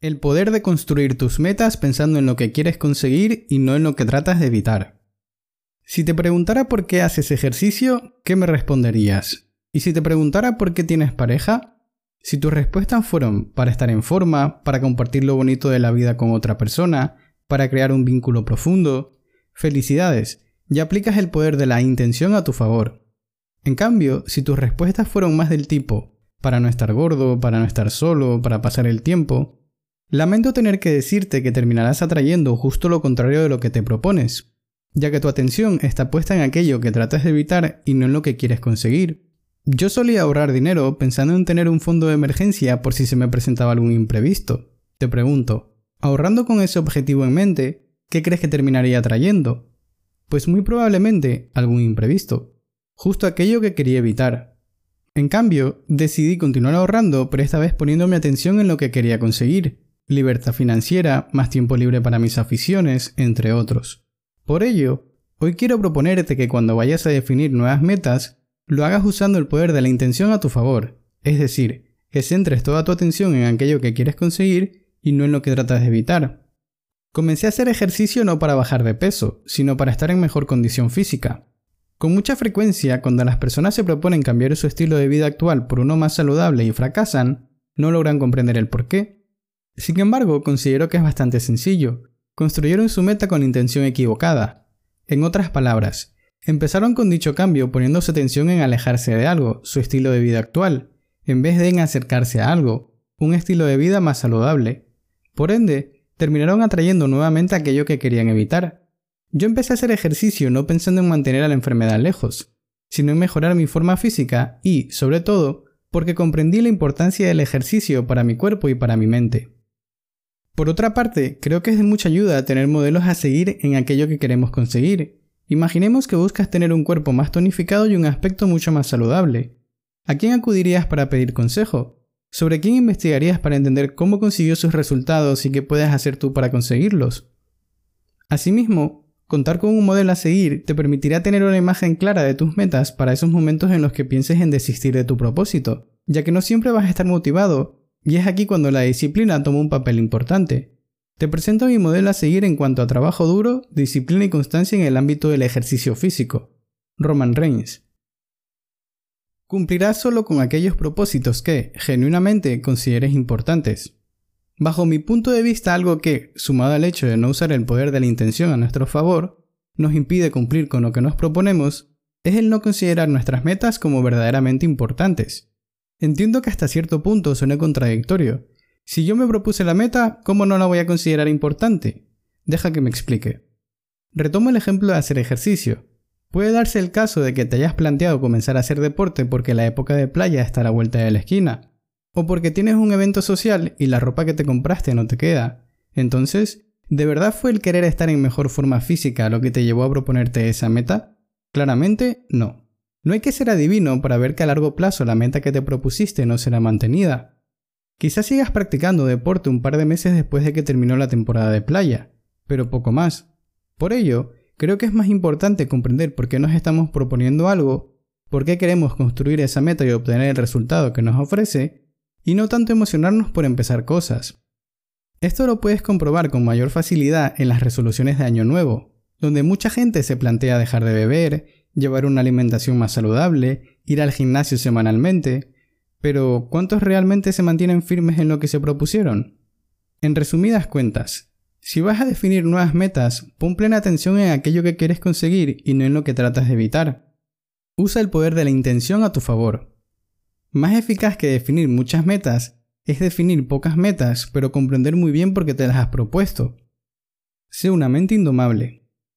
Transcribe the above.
El poder de construir tus metas pensando en lo que quieres conseguir y no en lo que tratas de evitar. Si te preguntara por qué haces ejercicio, ¿qué me responderías? Y si te preguntara por qué tienes pareja, si tus respuestas fueron para estar en forma, para compartir lo bonito de la vida con otra persona, para crear un vínculo profundo, felicidades, ya aplicas el poder de la intención a tu favor. En cambio, si tus respuestas fueron más del tipo para no estar gordo, para no estar solo, para pasar el tiempo, Lamento tener que decirte que terminarás atrayendo justo lo contrario de lo que te propones, ya que tu atención está puesta en aquello que tratas de evitar y no en lo que quieres conseguir. Yo solía ahorrar dinero pensando en tener un fondo de emergencia por si se me presentaba algún imprevisto. Te pregunto, ahorrando con ese objetivo en mente, ¿qué crees que terminaría trayendo? Pues muy probablemente algún imprevisto, justo aquello que quería evitar. En cambio, decidí continuar ahorrando, pero esta vez poniendo mi atención en lo que quería conseguir, libertad financiera, más tiempo libre para mis aficiones, entre otros. Por ello, hoy quiero proponerte que cuando vayas a definir nuevas metas, lo hagas usando el poder de la intención a tu favor, es decir, que centres toda tu atención en aquello que quieres conseguir y no en lo que tratas de evitar. Comencé a hacer ejercicio no para bajar de peso, sino para estar en mejor condición física. Con mucha frecuencia, cuando las personas se proponen cambiar su estilo de vida actual por uno más saludable y fracasan, no logran comprender el porqué sin embargo, considero que es bastante sencillo. Construyeron su meta con intención equivocada. En otras palabras, empezaron con dicho cambio poniendo su atención en alejarse de algo, su estilo de vida actual, en vez de en acercarse a algo, un estilo de vida más saludable. Por ende, terminaron atrayendo nuevamente aquello que querían evitar. Yo empecé a hacer ejercicio no pensando en mantener a la enfermedad lejos, sino en mejorar mi forma física y, sobre todo, porque comprendí la importancia del ejercicio para mi cuerpo y para mi mente. Por otra parte, creo que es de mucha ayuda tener modelos a seguir en aquello que queremos conseguir. Imaginemos que buscas tener un cuerpo más tonificado y un aspecto mucho más saludable. ¿A quién acudirías para pedir consejo? ¿Sobre quién investigarías para entender cómo consiguió sus resultados y qué puedes hacer tú para conseguirlos? Asimismo, contar con un modelo a seguir te permitirá tener una imagen clara de tus metas para esos momentos en los que pienses en desistir de tu propósito, ya que no siempre vas a estar motivado y es aquí cuando la disciplina toma un papel importante. Te presento mi modelo a seguir en cuanto a trabajo duro, disciplina y constancia en el ámbito del ejercicio físico. Roman Reigns. Cumplirás solo con aquellos propósitos que, genuinamente, consideres importantes. Bajo mi punto de vista, algo que, sumado al hecho de no usar el poder de la intención a nuestro favor, nos impide cumplir con lo que nos proponemos, es el no considerar nuestras metas como verdaderamente importantes. Entiendo que hasta cierto punto suene contradictorio. Si yo me propuse la meta, ¿cómo no la voy a considerar importante? Deja que me explique. Retomo el ejemplo de hacer ejercicio. Puede darse el caso de que te hayas planteado comenzar a hacer deporte porque la época de playa está a la vuelta de la esquina, o porque tienes un evento social y la ropa que te compraste no te queda. Entonces, ¿de verdad fue el querer estar en mejor forma física lo que te llevó a proponerte esa meta? Claramente, no. No hay que ser adivino para ver que a largo plazo la meta que te propusiste no será mantenida. Quizás sigas practicando deporte un par de meses después de que terminó la temporada de playa, pero poco más. Por ello, creo que es más importante comprender por qué nos estamos proponiendo algo, por qué queremos construir esa meta y obtener el resultado que nos ofrece, y no tanto emocionarnos por empezar cosas. Esto lo puedes comprobar con mayor facilidad en las resoluciones de Año Nuevo, donde mucha gente se plantea dejar de beber, llevar una alimentación más saludable, ir al gimnasio semanalmente, pero ¿cuántos realmente se mantienen firmes en lo que se propusieron? En resumidas cuentas, si vas a definir nuevas metas, pon plena atención en aquello que quieres conseguir y no en lo que tratas de evitar. Usa el poder de la intención a tu favor. Más eficaz que definir muchas metas es definir pocas metas, pero comprender muy bien por qué te las has propuesto. Sé una mente indomable.